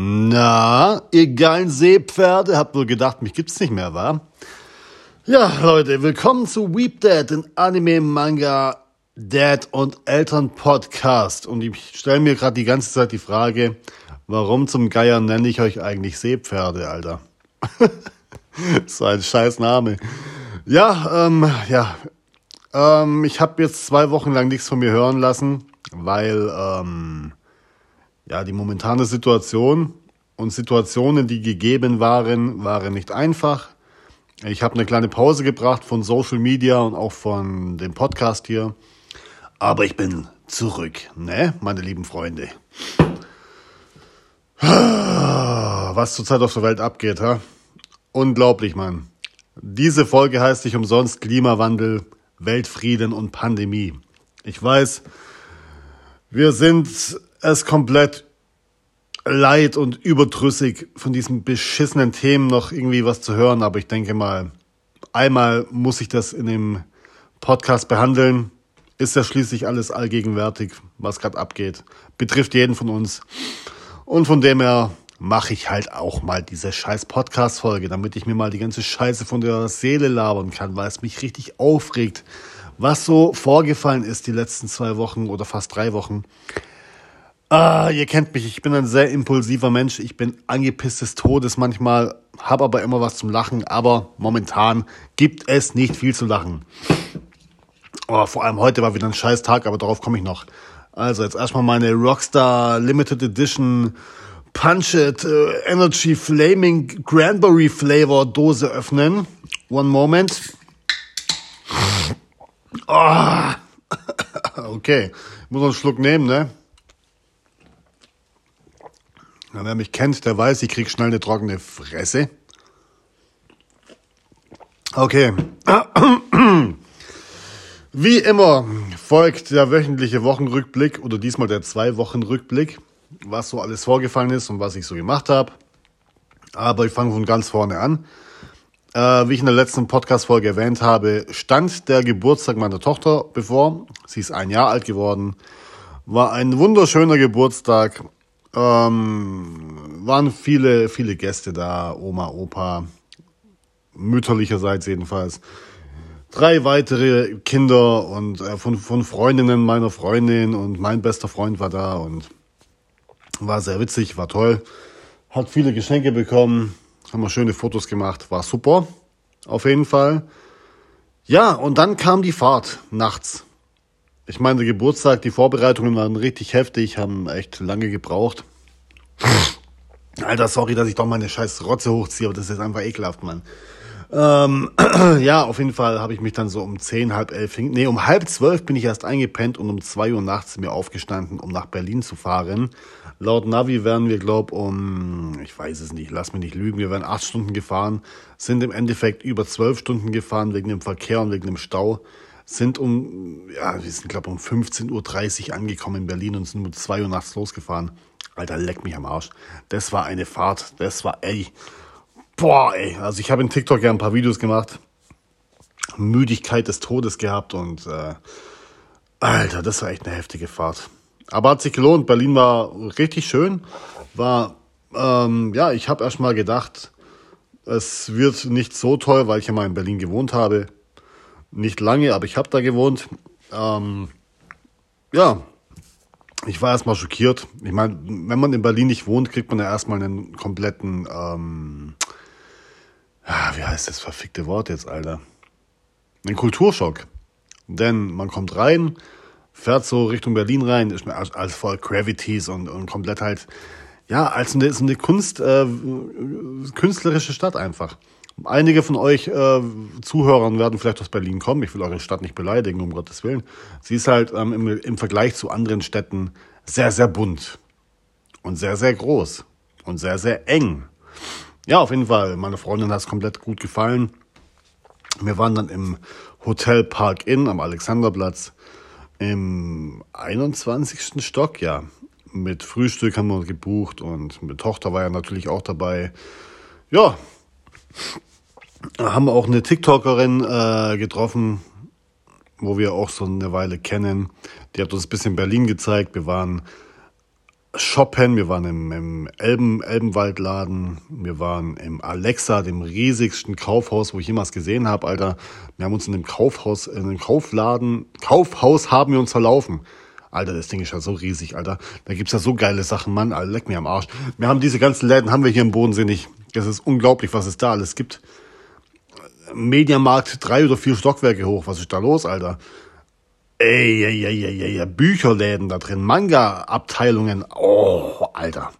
Na, ihr geilen Seepferde, habt wohl gedacht, mich gibt's nicht mehr, wa? Ja, Leute, willkommen zu Weep Dad, den Anime, Manga, Dad und Eltern Podcast. Und ich stelle mir gerade die ganze Zeit die Frage, warum zum Geier nenne ich euch eigentlich Seepferde, Alter? so ein scheiß Name. Ja, ähm, ja. Ähm, ich habe jetzt zwei Wochen lang nichts von mir hören lassen, weil, ähm, ja, die momentane Situation und Situationen, die gegeben waren, waren nicht einfach. Ich habe eine kleine Pause gebracht von Social Media und auch von dem Podcast hier. Aber ich bin zurück, ne, meine lieben Freunde. Was zurzeit auf der Welt abgeht, ha? Unglaublich, Mann. Diese Folge heißt nicht umsonst Klimawandel, Weltfrieden und Pandemie. Ich weiß, wir sind es komplett leid und überdrüssig von diesen beschissenen Themen noch irgendwie was zu hören, aber ich denke mal, einmal muss ich das in dem Podcast behandeln. Ist ja schließlich alles allgegenwärtig, was gerade abgeht. Betrifft jeden von uns. Und von dem her mache ich halt auch mal diese scheiß Podcast-Folge, damit ich mir mal die ganze Scheiße von der Seele labern kann, weil es mich richtig aufregt, was so vorgefallen ist die letzten zwei Wochen oder fast drei Wochen. Ah, ihr kennt mich, ich bin ein sehr impulsiver Mensch, ich bin angepisst des Todes manchmal, habe aber immer was zum Lachen, aber momentan gibt es nicht viel zu lachen. Oh, vor allem heute war wieder ein scheiß Tag, aber darauf komme ich noch. Also jetzt erstmal meine Rockstar Limited Edition Punch It uh, Energy Flaming Cranberry Flavor Dose öffnen. One moment. Oh. Okay, muss noch einen Schluck nehmen, ne? Ja, wer mich kennt, der weiß, ich krieg schnell eine trockene Fresse. Okay. Wie immer folgt der wöchentliche Wochenrückblick oder diesmal der Zwei-Wochen-Rückblick, was so alles vorgefallen ist und was ich so gemacht habe. Aber ich fange von ganz vorne an. Äh, wie ich in der letzten Podcast-Folge erwähnt habe, stand der Geburtstag meiner Tochter bevor. Sie ist ein Jahr alt geworden. War ein wunderschöner Geburtstag. Ähm, waren viele, viele Gäste da, Oma, Opa, mütterlicherseits jedenfalls. Drei weitere Kinder und äh, von, von Freundinnen meiner Freundin und mein bester Freund war da und war sehr witzig, war toll. Hat viele Geschenke bekommen, haben wir schöne Fotos gemacht, war super, auf jeden Fall. Ja, und dann kam die Fahrt nachts. Ich meine, der Geburtstag, die Vorbereitungen waren richtig heftig, haben echt lange gebraucht. Alter, sorry, dass ich doch meine scheiß Rotze hochziehe, aber das ist einfach ekelhaft, Mann. Ähm, ja, auf jeden Fall habe ich mich dann so um zehn, halb elf, nee, um halb zwölf bin ich erst eingepennt und um zwei Uhr nachts mir aufgestanden, um nach Berlin zu fahren. Laut Navi wären wir, glaub, um, ich weiß es nicht, lass mich nicht lügen, wir wären acht Stunden gefahren, sind im Endeffekt über zwölf Stunden gefahren wegen dem Verkehr und wegen dem Stau sind um, ja, wir sind, glaube um 15.30 Uhr angekommen in Berlin und sind um 2 Uhr nachts losgefahren. Alter, leck mich am Arsch. Das war eine Fahrt. Das war, ey. Boah, ey. Also ich habe in TikTok ja ein paar Videos gemacht. Müdigkeit des Todes gehabt und äh, Alter, das war echt eine heftige Fahrt. Aber hat sich gelohnt. Berlin war richtig schön. War, ähm, ja, ich habe erst mal gedacht, es wird nicht so toll, weil ich ja mal in Berlin gewohnt habe nicht lange, aber ich habe da gewohnt. Ähm, ja, ich war erstmal schockiert. Ich meine, wenn man in Berlin nicht wohnt, kriegt man ja erstmal einen kompletten, ähm, ja, wie heißt das verfickte Wort jetzt, Alter? Einen Kulturschock. Denn man kommt rein, fährt so Richtung Berlin rein, ist mir alles voll Gravities und, und komplett halt, ja, als eine, so eine Kunst, äh, künstlerische Stadt einfach. Einige von euch äh, Zuhörern werden vielleicht aus Berlin kommen. Ich will eure Stadt nicht beleidigen, um Gottes Willen. Sie ist halt ähm, im, im Vergleich zu anderen Städten sehr, sehr bunt und sehr, sehr groß und sehr, sehr eng. Ja, auf jeden Fall. Meine Freundin hat es komplett gut gefallen. Wir waren dann im Hotel Park Inn am Alexanderplatz im 21. Stock, ja. Mit Frühstück haben wir gebucht und mit Tochter war ja natürlich auch dabei. Ja, haben wir auch eine TikTokerin äh, getroffen, wo wir auch so eine Weile kennen. Die hat uns ein bisschen Berlin gezeigt. Wir waren shoppen, wir waren im, im Elben, Elbenwaldladen, wir waren im Alexa, dem riesigsten Kaufhaus, wo ich jemals gesehen habe, Alter. Wir haben uns in dem Kaufhaus, in dem Kaufladen, Kaufhaus haben wir uns verlaufen. Alter, das Ding ist ja so riesig, Alter. Da gibt's ja so geile Sachen, Mann, Alter, leck mir am Arsch. Wir haben diese ganzen Läden, haben wir hier im Bodensee nicht. Das ist unglaublich, was es da alles gibt. Mediamarkt drei oder vier Stockwerke hoch, was ist da los, Alter? Ey, ey, ey, ey, ey, Bücherläden da drin, Manga-Abteilungen. Oh, Alter.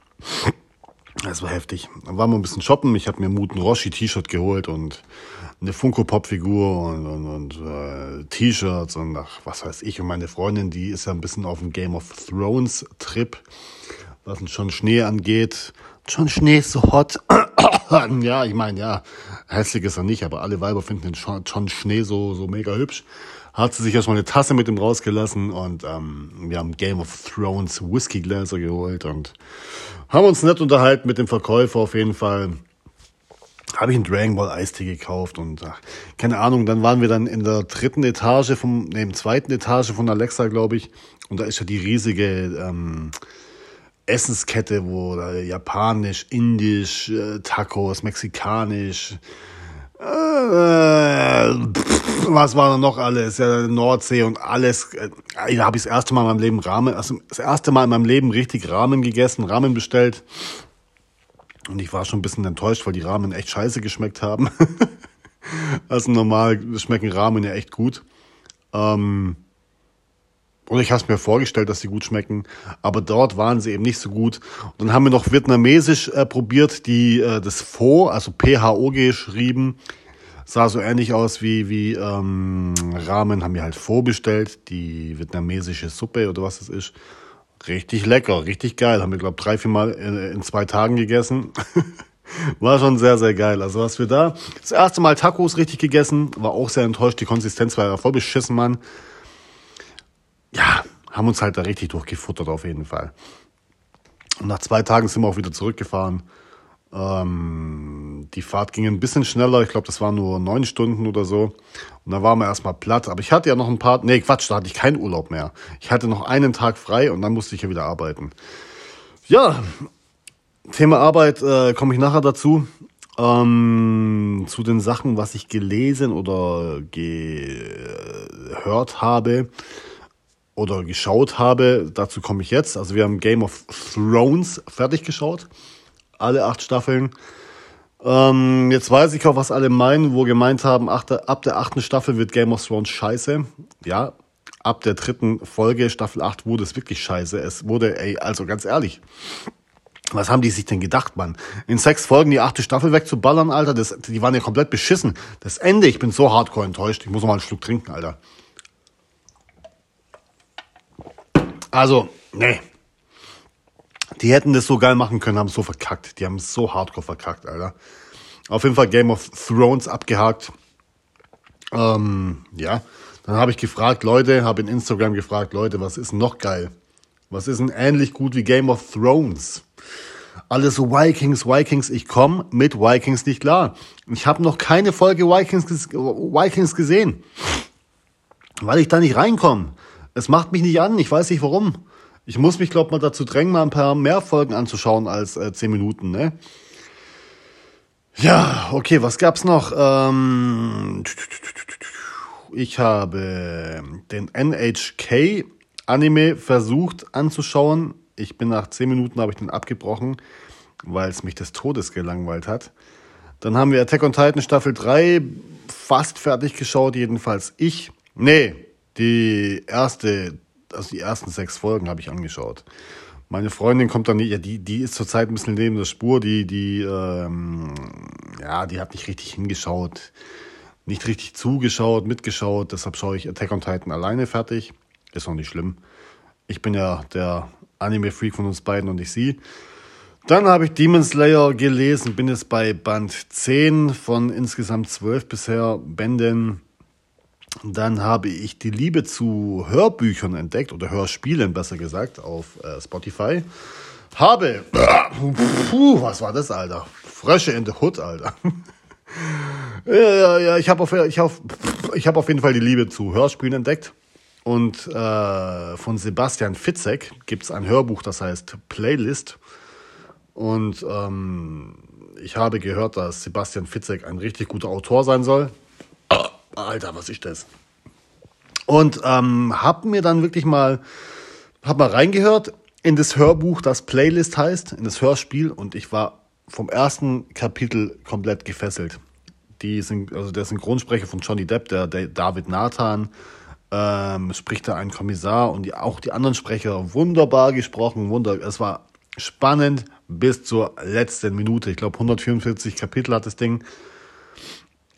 Das war heftig. Dann waren wir ein bisschen shoppen. Ich habe mir Muten Roshi T-Shirt geholt und eine Funko Pop Figur und, und, und äh, T-Shirts und ach, was weiß ich. Und meine Freundin, die ist ja ein bisschen auf dem Game of Thrones Trip, was schon Schnee angeht. Schon Schnee ist so hot. ja, ich meine, ja, hässlich ist er nicht, aber alle Weiber finden den John Schnee so, so mega hübsch hat sie sich erstmal eine Tasse mit ihm rausgelassen und ähm, wir haben Game of Thrones Whiskygläser geholt und haben uns nett unterhalten mit dem Verkäufer auf jeden Fall. Habe ich einen Dragon Ball Eistee gekauft und ach, keine Ahnung, dann waren wir dann in der dritten Etage vom, ne, im zweiten Etage von Alexa, glaube ich. Und da ist ja die riesige ähm, Essenskette, wo japanisch, indisch, äh, Tacos, mexikanisch, äh, was war da noch alles? Ja, Nordsee und alles. Äh, da habe ich das erste Mal in meinem Leben Ramen, also das erste Mal in meinem Leben richtig Ramen gegessen, Ramen bestellt. Und ich war schon ein bisschen enttäuscht, weil die Ramen echt scheiße geschmeckt haben. also normal schmecken Ramen ja echt gut. Ähm, oder ich habe es mir vorgestellt, dass sie gut schmecken, aber dort waren sie eben nicht so gut. Und dann haben wir noch vietnamesisch äh, probiert, die äh, das Pho, also PHO geschrieben, sah so ähnlich aus wie wie ähm, Ramen, haben wir halt Pho bestellt, die vietnamesische Suppe oder was es ist. Richtig lecker, richtig geil. Haben wir glaube drei, vier Mal in, in zwei Tagen gegessen. War schon sehr, sehr geil. Also was wir da, das erste Mal Tacos richtig gegessen, war auch sehr enttäuscht. Die Konsistenz war ja voll beschissen, Mann ja, haben uns halt da richtig durchgefuttert auf jeden Fall. Und nach zwei Tagen sind wir auch wieder zurückgefahren. Ähm, die Fahrt ging ein bisschen schneller. Ich glaube, das waren nur neun Stunden oder so. Und da waren wir erstmal platt. Aber ich hatte ja noch ein paar. Nee, Quatsch, da hatte ich keinen Urlaub mehr. Ich hatte noch einen Tag frei und dann musste ich ja wieder arbeiten. Ja, Thema Arbeit äh, komme ich nachher dazu. Ähm, zu den Sachen, was ich gelesen oder gehört habe oder geschaut habe, dazu komme ich jetzt. Also wir haben Game of Thrones fertig geschaut. Alle acht Staffeln. Ähm, jetzt weiß ich auch, was alle meinen, wo gemeint haben, achte, ab der achten Staffel wird Game of Thrones scheiße. Ja, ab der dritten Folge, Staffel 8, wurde es wirklich scheiße. Es wurde, ey, also ganz ehrlich. Was haben die sich denn gedacht, Mann? In sechs Folgen die achte Staffel wegzuballern, Alter, das, die waren ja komplett beschissen. Das Ende, ich bin so hardcore enttäuscht. Ich muss noch mal einen Schluck trinken, Alter. Also, nee. Die hätten das so geil machen können, haben es so verkackt. Die haben es so hardcore verkackt, Alter. Auf jeden Fall Game of Thrones abgehakt. Ähm, ja. Dann habe ich gefragt, Leute, habe in Instagram gefragt, Leute, was ist noch geil? Was ist denn ähnlich gut wie Game of Thrones? Alles so Vikings, Vikings, ich komme mit Vikings nicht klar. Ich habe noch keine Folge Vikings, Vikings gesehen, weil ich da nicht reinkomme. Es macht mich nicht an, ich weiß nicht warum. Ich muss mich, glaube mal dazu drängen, mal ein paar mehr Folgen anzuschauen als äh, 10 Minuten, ne? Ja, okay, was gab's noch? Ähm, ich habe den NHK Anime versucht anzuschauen. Ich bin nach 10 Minuten, habe ich den abgebrochen, weil es mich des Todes gelangweilt hat. Dann haben wir Attack on Titan Staffel 3 fast fertig geschaut, jedenfalls ich. Nee, die erste, also die ersten sechs Folgen habe ich angeschaut. Meine Freundin kommt dann nicht, ja, die, die ist zurzeit ein bisschen neben der Spur, die, die, ähm, ja, die hat nicht richtig hingeschaut, nicht richtig zugeschaut, mitgeschaut, deshalb schaue ich Attack on Titan alleine fertig. Ist auch nicht schlimm. Ich bin ja der Anime-Freak von uns beiden und nicht sie. Dann habe ich Demon Slayer gelesen, bin jetzt bei Band 10 von insgesamt 12 bisher Bänden. Dann habe ich die Liebe zu Hörbüchern entdeckt oder Hörspielen besser gesagt auf äh, Spotify. Habe, puh, was war das, Alter? Frösche in the Hood, Alter. ja, ja, ja, ich habe auf, ich auf, ich hab auf jeden Fall die Liebe zu Hörspielen entdeckt. Und äh, von Sebastian Fitzek gibt es ein Hörbuch, das heißt Playlist. Und ähm, ich habe gehört, dass Sebastian Fitzek ein richtig guter Autor sein soll. Alter, was ist das? Und ähm, hab mir dann wirklich mal, hab mal reingehört in das Hörbuch, das Playlist heißt, in das Hörspiel. Und ich war vom ersten Kapitel komplett gefesselt. Die sind, also der Synchronsprecher von Johnny Depp, der, der David Nathan, ähm, spricht da ein Kommissar und die, auch die anderen Sprecher wunderbar gesprochen. Wunder, es war spannend bis zur letzten Minute. Ich glaube, 144 Kapitel hat das Ding.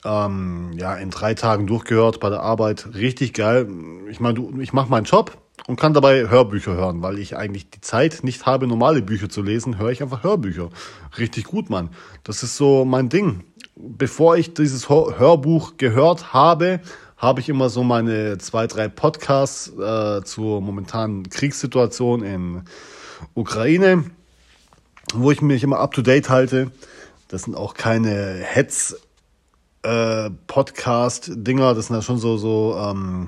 Ähm, ja, in drei Tagen durchgehört bei der Arbeit. Richtig geil. Ich meine, ich mache meinen Job und kann dabei Hörbücher hören, weil ich eigentlich die Zeit nicht habe, normale Bücher zu lesen, höre ich einfach Hörbücher. Richtig gut, Mann. Das ist so mein Ding. Bevor ich dieses Hörbuch gehört habe, habe ich immer so meine zwei, drei Podcasts äh, zur momentanen Kriegssituation in Ukraine, wo ich mich immer up to date halte. Das sind auch keine Hetz äh, Podcast-Dinger, das sind ja schon so, so, ähm,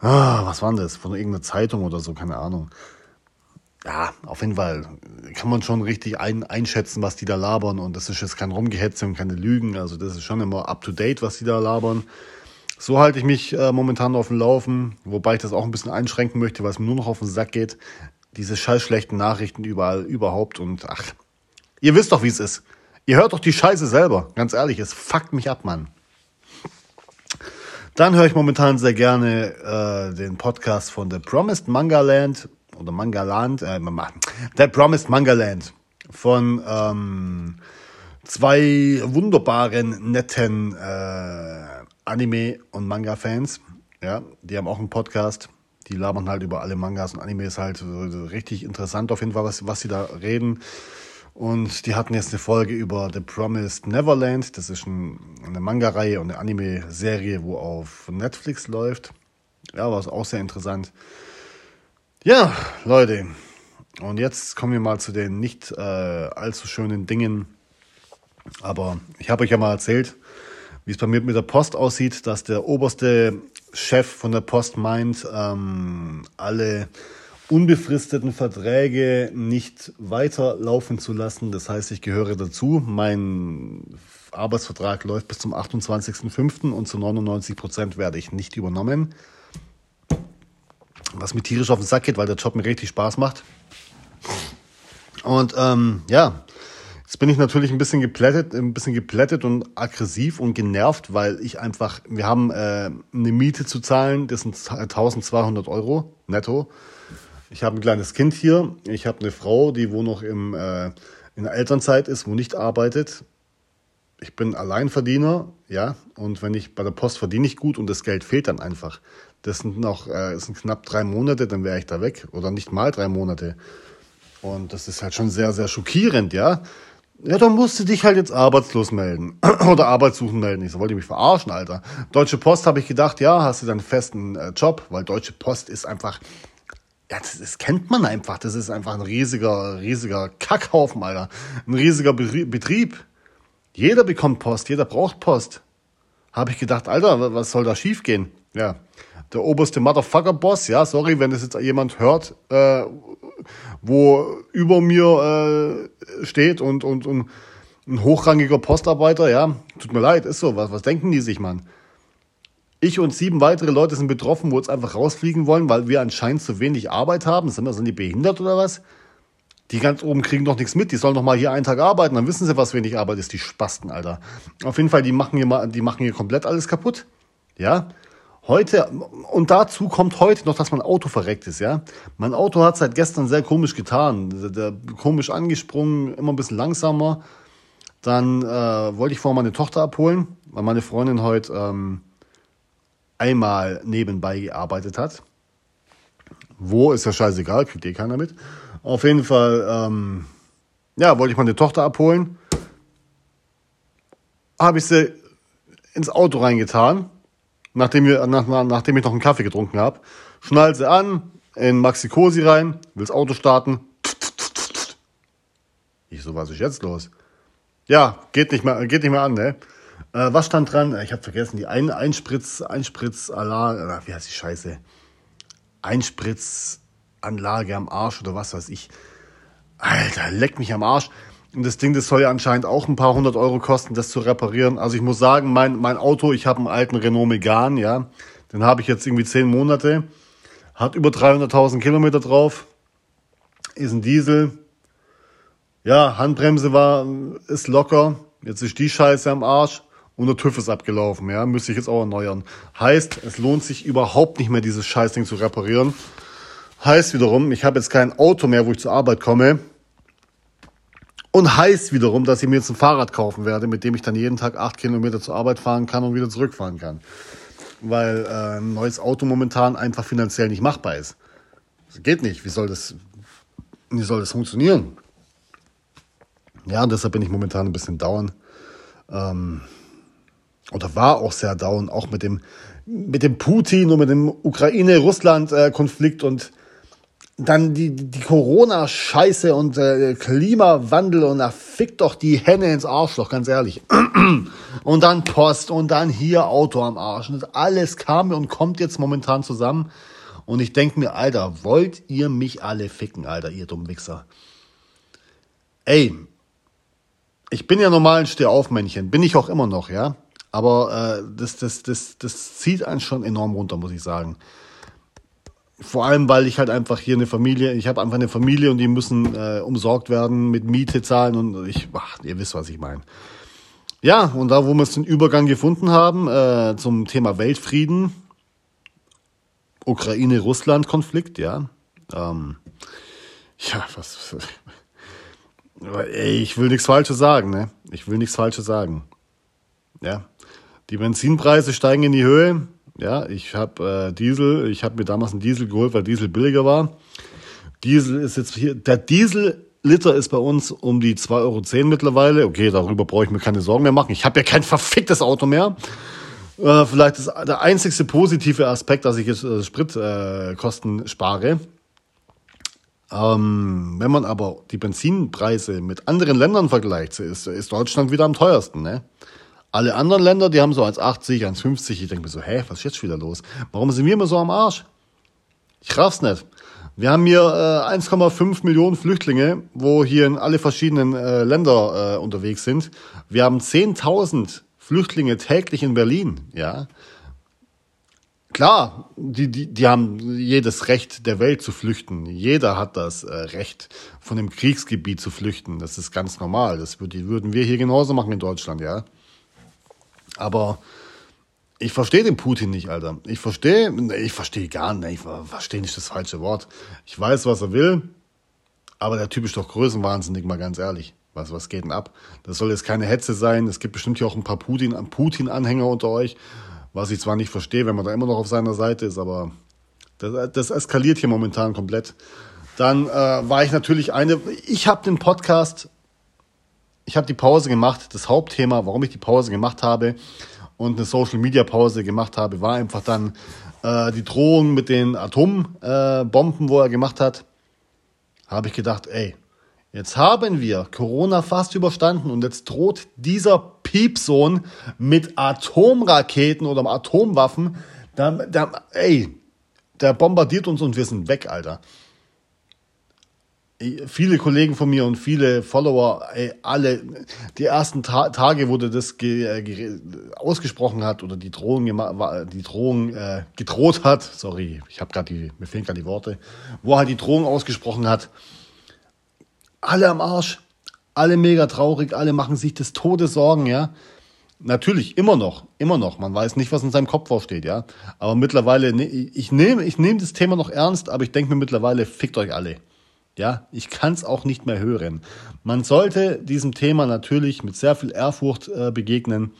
ah, was waren das? Von irgendeiner Zeitung oder so, keine Ahnung. Ja, auf jeden Fall kann man schon richtig ein, einschätzen, was die da labern. Und das ist jetzt kein Rumgehetze und keine Lügen. Also das ist schon immer up to date, was die da labern. So halte ich mich äh, momentan auf dem Laufen, wobei ich das auch ein bisschen einschränken möchte, weil es mir nur noch auf den Sack geht. Diese scheiß schlechten Nachrichten überall, überhaupt und ach, ihr wisst doch, wie es ist. Ihr hört doch die Scheiße selber. Ganz ehrlich, es fuckt mich ab, Mann. Dann höre ich momentan sehr gerne äh, den Podcast von The Promised Manga Land oder Manga Land, äh, The Promised Manga Land von ähm, zwei wunderbaren, netten äh, Anime- und Manga-Fans. Ja, die haben auch einen Podcast. Die labern halt über alle Mangas und Animes halt richtig interessant auf jeden Fall, was, was sie da reden. Und die hatten jetzt eine Folge über The Promised Neverland. Das ist ein, eine Manga-Reihe und eine Anime-Serie, wo auf Netflix läuft. Ja, war auch sehr interessant. Ja, Leute. Und jetzt kommen wir mal zu den nicht äh, allzu schönen Dingen. Aber ich habe euch ja mal erzählt, wie es bei mir mit der Post aussieht, dass der oberste Chef von der Post meint, ähm, alle unbefristeten Verträge nicht weiterlaufen zu lassen. Das heißt, ich gehöre dazu. Mein Arbeitsvertrag läuft bis zum 28.05. und zu 99 Prozent werde ich nicht übernommen. Was mir tierisch auf den Sack geht, weil der Job mir richtig Spaß macht. Und ähm, ja, jetzt bin ich natürlich ein bisschen geplättet, ein bisschen geplättet und aggressiv und genervt, weil ich einfach, wir haben äh, eine Miete zu zahlen, das sind 1200 Euro netto. Ich habe ein kleines Kind hier. Ich habe eine Frau, die wo noch im, äh, in der Elternzeit ist, wo nicht arbeitet. Ich bin Alleinverdiener, ja. Und wenn ich bei der Post verdiene ich gut und das Geld fehlt dann einfach. Das sind noch, äh, das sind knapp drei Monate, dann wäre ich da weg. Oder nicht mal drei Monate. Und das ist halt schon sehr, sehr schockierend, ja. Ja, dann musst du dich halt jetzt arbeitslos melden oder Arbeitssuchen melden. Ich so, wollte mich verarschen, Alter. Deutsche Post habe ich gedacht, ja, hast du dann einen festen äh, Job, weil Deutsche Post ist einfach ja, das, das kennt man einfach. Das ist einfach ein riesiger, riesiger Kackhaufen, Alter. Ein riesiger Betrieb. Jeder bekommt Post, jeder braucht Post. Habe ich gedacht, Alter, was soll da schiefgehen? Ja, der oberste Motherfucker-Boss, ja, sorry, wenn das jetzt jemand hört, äh, wo über mir äh, steht und, und, und ein hochrangiger Postarbeiter, ja, tut mir leid, ist so, was, was denken die sich, Mann? Ich und sieben weitere Leute sind betroffen, wo jetzt einfach rausfliegen wollen, weil wir anscheinend zu wenig Arbeit haben. Sind wir, sind die behindert oder was? Die ganz oben kriegen doch nichts mit. Die sollen doch mal hier einen Tag arbeiten. Dann wissen sie, was wenig Arbeit ist. Die Spasten, Alter. Auf jeden Fall, die machen hier mal, die machen hier komplett alles kaputt. Ja. Heute, und dazu kommt heute noch, dass mein Auto verreckt ist, ja. Mein Auto hat seit gestern sehr komisch getan. Der, der, komisch angesprungen, immer ein bisschen langsamer. Dann äh, wollte ich vorher meine Tochter abholen, weil meine Freundin heute, ähm, einmal nebenbei gearbeitet hat. Wo ist ja scheißegal, kriegt eh keiner mit. Auf jeden Fall, ähm, ja, wollte ich meine Tochter abholen. Habe ich sie ins Auto reingetan, nachdem, wir, nach, nachdem ich noch einen Kaffee getrunken habe. Schnallt sie an, in Maxi Cosi rein, will das Auto starten. Ich so, was ist jetzt los? Ja, geht nicht mehr, geht nicht mehr an, ne? Äh, was stand dran? Ich habe vergessen, die Ein Einspritz, Einspritz, Alarm, wie heißt die Scheiße? Einspritzanlage am Arsch oder was weiß ich. Alter, leck mich am Arsch. Und das Ding, das soll ja anscheinend auch ein paar hundert Euro kosten, das zu reparieren. Also ich muss sagen, mein, mein Auto, ich habe einen alten Renault Megane, ja. Den habe ich jetzt irgendwie zehn Monate. Hat über 300.000 Kilometer drauf. Ist ein Diesel. Ja, Handbremse war, ist locker. Jetzt ist die Scheiße am Arsch. Und der TÜV ist abgelaufen, ja. Müsste ich jetzt auch erneuern. Heißt, es lohnt sich überhaupt nicht mehr, dieses Scheißding zu reparieren. Heißt wiederum, ich habe jetzt kein Auto mehr, wo ich zur Arbeit komme. Und heißt wiederum, dass ich mir jetzt ein Fahrrad kaufen werde, mit dem ich dann jeden Tag acht Kilometer zur Arbeit fahren kann und wieder zurückfahren kann. Weil äh, ein neues Auto momentan einfach finanziell nicht machbar ist. Das geht nicht. Wie soll das, wie soll das funktionieren? Ja, und deshalb bin ich momentan ein bisschen down. Ähm, oder war auch sehr down, auch mit dem, mit dem Putin und mit dem Ukraine-Russland-Konflikt und dann die, die Corona-Scheiße und äh, Klimawandel und da fickt doch die Henne ins Arschloch, ganz ehrlich. Und dann Post und dann hier Auto am Arsch. Und alles kam und kommt jetzt momentan zusammen. Und ich denk mir, Alter, wollt ihr mich alle ficken, Alter, ihr dummen Wichser? Ey, ich bin ja normal ein Stehaufmännchen, bin ich auch immer noch, ja. Aber äh, das, das, das, das zieht einen schon enorm runter, muss ich sagen. Vor allem, weil ich halt einfach hier eine Familie, ich habe einfach eine Familie und die müssen äh, umsorgt werden, mit Miete zahlen und ich, ach, ihr wisst, was ich meine. Ja, und da, wo wir den Übergang gefunden haben äh, zum Thema Weltfrieden, Ukraine-Russland-Konflikt, ja. Ähm, ja, was. Ich will nichts Falsches sagen, ne? Ich will nichts Falsches sagen. Ja. Die Benzinpreise steigen in die Höhe. Ja, ich habe äh, Diesel, ich habe mir damals einen Diesel geholt, weil Diesel billiger war. Diesel ist jetzt hier, der Diesel-Liter ist bei uns um die 2,10 Euro mittlerweile. Okay, darüber brauche ich mir keine Sorgen mehr machen. Ich habe ja kein verficktes Auto mehr. Äh, vielleicht ist der einzigste positive Aspekt, dass ich jetzt äh, Spritkosten äh, spare. Ähm, wenn man aber die Benzinpreise mit anderen Ländern vergleicht, ist, ist Deutschland wieder am teuersten. Ne? Alle anderen Länder, die haben so 1,80, 1,50. Ich denke mir so, hä, was ist jetzt wieder los? Warum sind wir immer so am Arsch? Ich raff's nicht. Wir haben hier äh, 1,5 Millionen Flüchtlinge, wo hier in alle verschiedenen äh, Länder äh, unterwegs sind. Wir haben 10.000 Flüchtlinge täglich in Berlin, ja. Klar, die, die, die haben jedes Recht der Welt zu flüchten. Jeder hat das äh, Recht, von dem Kriegsgebiet zu flüchten. Das ist ganz normal. Das würden wir hier genauso machen in Deutschland, ja. Aber ich verstehe den Putin nicht, Alter. Ich verstehe, ich verstehe gar nicht, ich verstehe nicht das falsche Wort. Ich weiß, was er will, aber der Typ ist doch größenwahnsinnig, mal ganz ehrlich. Was, was geht denn ab? Das soll jetzt keine Hetze sein. Es gibt bestimmt hier auch ein paar Putin-Anhänger Putin unter euch, was ich zwar nicht verstehe, wenn man da immer noch auf seiner Seite ist, aber das, das eskaliert hier momentan komplett. Dann äh, war ich natürlich eine, ich habe den Podcast ich habe die Pause gemacht. Das Hauptthema, warum ich die Pause gemacht habe und eine Social Media Pause gemacht habe, war einfach dann äh, die Drohung mit den Atombomben, äh, wo er gemacht hat. Habe ich gedacht, ey, jetzt haben wir Corona fast überstanden und jetzt droht dieser Piepsohn mit Atomraketen oder Atomwaffen. Da, da, ey, der bombardiert uns und wir sind weg, Alter viele Kollegen von mir und viele Follower, ey, alle, die ersten Ta Tage, wo der das ge ausgesprochen hat oder die Drohung, die Drohung äh, gedroht hat, sorry, ich habe gerade die, mir fehlen gerade die Worte, wo er halt die Drohung ausgesprochen hat, alle am Arsch, alle mega traurig, alle machen sich des Todes Sorgen, ja. Natürlich, immer noch, immer noch. Man weiß nicht, was in seinem Kopf vorsteht, ja. Aber mittlerweile, ne, ich nehme ich nehm das Thema noch ernst, aber ich denke mir mittlerweile, fickt euch alle. Ja, ich kann es auch nicht mehr hören. Man sollte diesem Thema natürlich mit sehr viel Ehrfurcht äh, begegnen,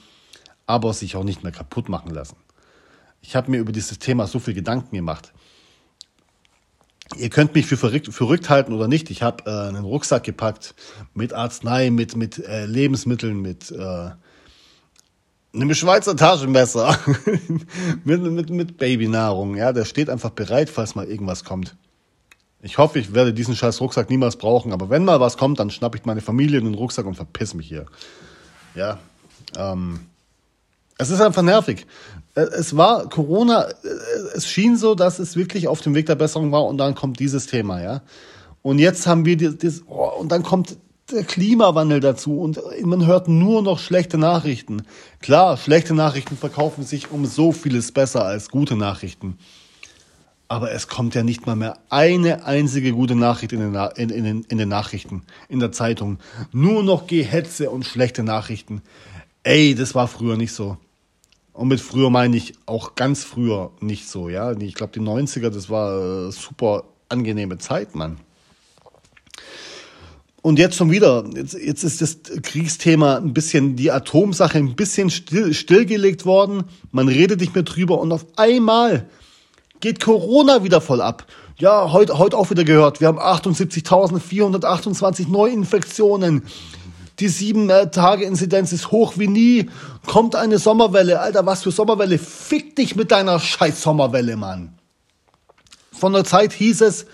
aber sich auch nicht mehr kaputt machen lassen. Ich habe mir über dieses Thema so viel Gedanken gemacht. Ihr könnt mich für verrückt, verrückt halten oder nicht. Ich habe äh, einen Rucksack gepackt mit Arznei, mit, mit äh, Lebensmitteln, mit äh, einem Schweizer Taschenmesser, mit, mit, mit Babynahrung. Ja, der steht einfach bereit, falls mal irgendwas kommt. Ich hoffe, ich werde diesen scheiß Rucksack niemals brauchen, aber wenn mal was kommt, dann schnapp ich meine Familie in den Rucksack und verpiss mich hier. Ja, ähm, Es ist einfach nervig. Äh, es war Corona, äh, es schien so, dass es wirklich auf dem Weg der Besserung war und dann kommt dieses Thema, ja. Und jetzt haben wir das, oh, und dann kommt der Klimawandel dazu und man hört nur noch schlechte Nachrichten. Klar, schlechte Nachrichten verkaufen sich um so vieles besser als gute Nachrichten. Aber es kommt ja nicht mal mehr eine einzige gute Nachricht in den, in, in, in den Nachrichten, in der Zeitung. Nur noch Gehetze und schlechte Nachrichten. Ey, das war früher nicht so. Und mit früher meine ich auch ganz früher nicht so, ja. Ich glaube, die 90er, das war äh, super angenehme Zeit, Mann. Und jetzt schon wieder, jetzt, jetzt ist das Kriegsthema ein bisschen, die Atomsache ein bisschen still, stillgelegt worden. Man redet nicht mehr drüber und auf einmal geht Corona wieder voll ab. Ja, heute, heute auch wieder gehört. Wir haben 78.428 Neuinfektionen. Die sieben äh, Tage Inzidenz ist hoch wie nie. Kommt eine Sommerwelle. Alter, was für Sommerwelle? Fick dich mit deiner scheiß Sommerwelle, Mann. Von der Zeit hieß es,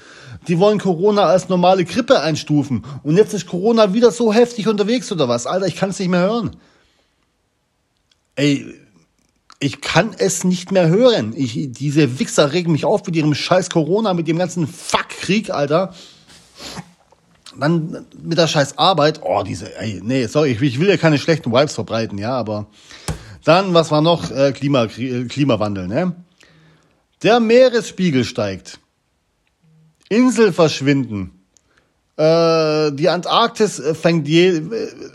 die wollen Corona als normale Grippe einstufen. Und jetzt ist Corona wieder so heftig unterwegs oder was? Alter, ich kann es nicht mehr hören. Ey, ich kann es nicht mehr hören. Ich, diese Wichser regen mich auf mit ihrem scheiß Corona, mit dem ganzen Fuck-Krieg, Alter. Dann mit der scheiß Arbeit. Oh, diese, ey, nee, sorry, ich, ich will ja keine schlechten Vibes verbreiten, ja, aber dann, was war noch? Äh, Klima, Klimawandel, ne? Der Meeresspiegel steigt. Insel verschwinden. Äh, die Antarktis äh, fängt je,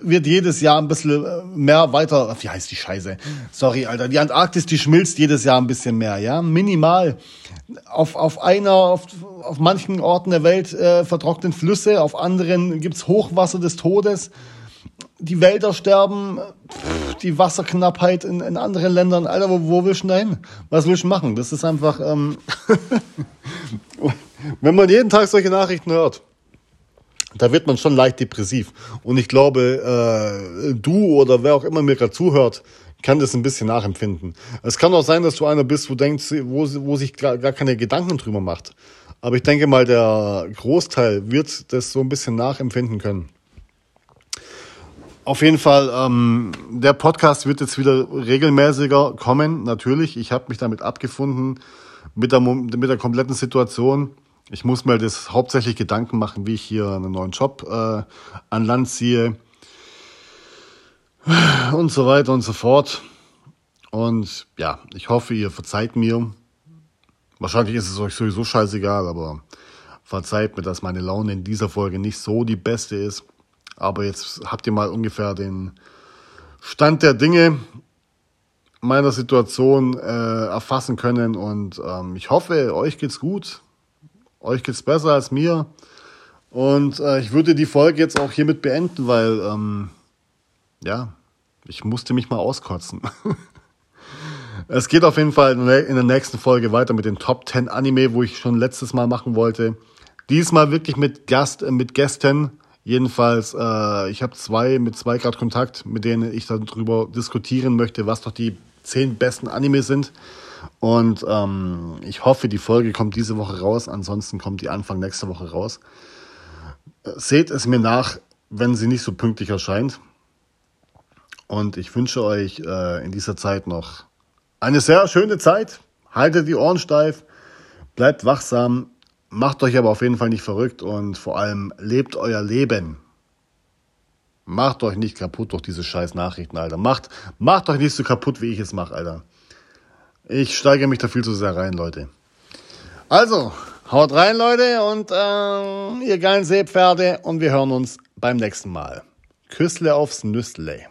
wird jedes Jahr ein bisschen äh, mehr weiter. Wie heißt die Scheiße? Sorry, Alter. Die Antarktis, die schmilzt jedes Jahr ein bisschen mehr, ja. Minimal. Auf, auf einer, auf, auf manchen Orten der Welt äh, vertrocknen Flüsse, auf anderen gibt's Hochwasser des Todes. Die Wälder sterben, pff, die Wasserknappheit in, in anderen Ländern. Alter, wo, wo willst du denn hin? Was willst du machen? Das ist einfach. Ähm Wenn man jeden Tag solche Nachrichten hört, da wird man schon leicht depressiv. Und ich glaube, äh, du oder wer auch immer mir gerade zuhört, kann das ein bisschen nachempfinden. Es kann auch sein, dass du einer bist, wo denkst, wo, wo sich gar, gar keine Gedanken drüber macht. Aber ich denke mal, der Großteil wird das so ein bisschen nachempfinden können. Auf jeden Fall, ähm, der Podcast wird jetzt wieder regelmäßiger kommen, natürlich. Ich habe mich damit abgefunden, mit der, mit der kompletten Situation. Ich muss mir das hauptsächlich Gedanken machen, wie ich hier einen neuen Job äh, an Land ziehe und so weiter und so fort. Und ja, ich hoffe, ihr verzeiht mir. Wahrscheinlich ist es euch sowieso scheißegal, aber verzeiht mir, dass meine Laune in dieser Folge nicht so die beste ist. Aber jetzt habt ihr mal ungefähr den Stand der Dinge meiner Situation äh, erfassen können und ähm, ich hoffe, euch geht's gut. Euch geht's besser als mir. Und äh, ich würde die Folge jetzt auch hiermit beenden, weil, ähm, ja, ich musste mich mal auskotzen. es geht auf jeden Fall in der nächsten Folge weiter mit den Top 10 Anime, wo ich schon letztes Mal machen wollte. Diesmal wirklich mit Gast, äh, mit Gästen. Jedenfalls, äh, ich habe zwei mit zwei Grad Kontakt, mit denen ich darüber diskutieren möchte, was doch die zehn besten Anime sind. Und ähm, ich hoffe, die Folge kommt diese Woche raus. Ansonsten kommt die Anfang nächster Woche raus. Seht es mir nach, wenn sie nicht so pünktlich erscheint. Und ich wünsche euch äh, in dieser Zeit noch eine sehr schöne Zeit. Haltet die Ohren steif, bleibt wachsam, macht euch aber auf jeden Fall nicht verrückt und vor allem lebt euer Leben. Macht euch nicht kaputt durch diese scheiß Nachrichten, Alter. Macht, macht euch nicht so kaputt, wie ich es mache, Alter. Ich steige mich da viel zu sehr rein, Leute. Also, haut rein, Leute, und äh, ihr geilen Seepferde, und wir hören uns beim nächsten Mal. Küssle aufs Nüssle.